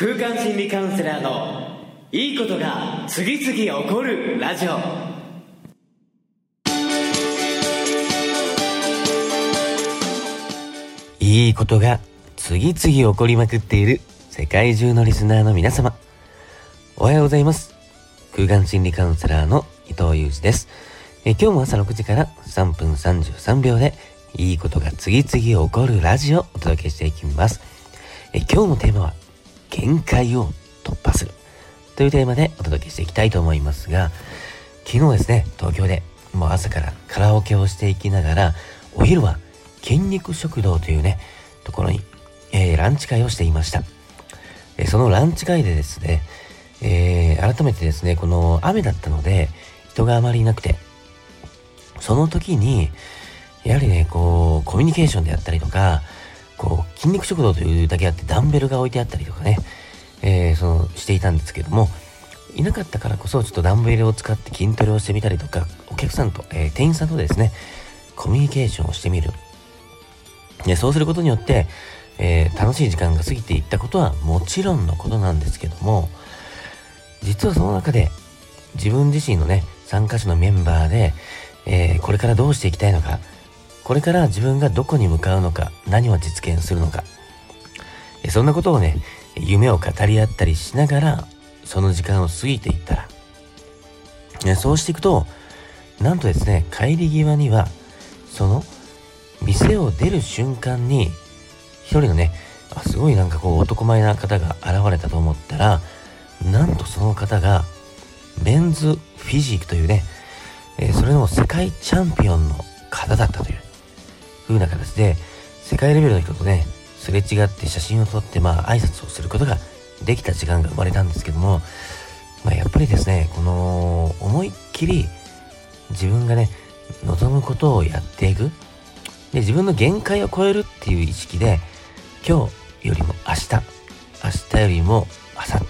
空間心理カウンセラーのいいことが次々起こるラジオいいことが次々起こりまくっている世界中のリスナーの皆様。おはようございます。空間心理カウンセラーの伊藤裕二です。え今日も朝6時から3分33秒でいいことが次々起こるラジオをお届けしていきます。え今日のテーマは限界を突破するというテーマでお届けしていきたいと思いますが、昨日ですね、東京でもう朝からカラオケをしていきながら、お昼は筋肉食堂というね、ところに、えー、ランチ会をしていました。えそのランチ会でですね、えー改めてですね、この雨だったので、人があまりいなくて、その時に、やはりね、こう、コミュニケーションであったりとか、筋肉食堂というだけあってダンベルが置いてあったりとかね、えーその、していたんですけども、いなかったからこそ、ちょっとダンベルを使って筋トレをしてみたりとか、お客さんと、えー店員さんとですね、コミュニケーションをしてみる。でそうすることによって、えー楽しい時間が過ぎていったことはもちろんのことなんですけども、実はその中で自分自身のね、参加者のメンバーで、えこれからどうしていきたいのか、これから自分がどこに向かうのか、何を実現するのか、そんなことをね、夢を語り合ったりしながら、その時間を過ぎていったら、ねそうしていくと、なんとですね、帰り際には、その、店を出る瞬間に、一人のね、あすごいなんかこう男前な方が現れたと思ったら、なんとその方が、メンズフィジークというね、えーそれの世界チャンピオンの方だったという。風な形で、世界レベルの人とね、すれ違って写真を撮って、まあ挨拶をすることができた時間が生まれたんですけども、まあやっぱりですね、この思いっきり自分がね、望むことをやっていく。で、自分の限界を超えるっていう意識で、今日よりも明日、明日よりも明後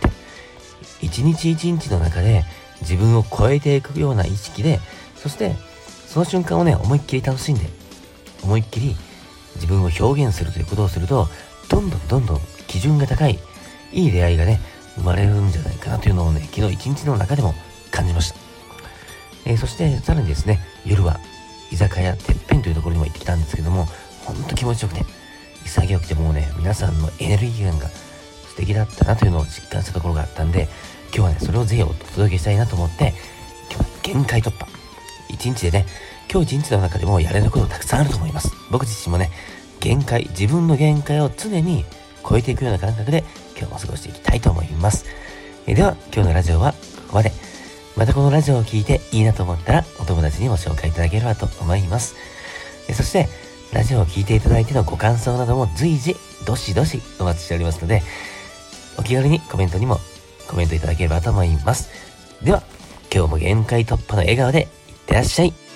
日、一日一日の中で自分を超えていくような意識で、そしてその瞬間をね、思いっきり楽しんで、思いっきり自分を表現するということをすると、どんどんどんどん基準が高い、いい出会いがね、生まれるんじゃないかなというのをね、昨日一日の中でも感じました。えーそしてさらにですね、夜は居酒屋てっぺんというところにも行ってきたんですけども、ほんと気持ちよくて、潔くてもうね、皆さんのエネルギー感が素敵だったなというのを実感したところがあったんで、今日はね、それをぜひお届けしたいなと思って、今日は限界突破。一日でね、今日一日の中でもやれることたくさんあると思います。僕自身もね、限界、自分の限界を常に超えていくような感覚で今日も過ごしていきたいと思います。えでは、今日のラジオはここまで。またこのラジオを聞いていいなと思ったらお友達にも紹介いただければと思います。えそして、ラジオを聞いていただいてのご感想なども随時、どしどしお待ちしておりますので、お気軽にコメントにもコメントいただければと思います。では、今日も限界突破の笑顔でいってらっしゃい。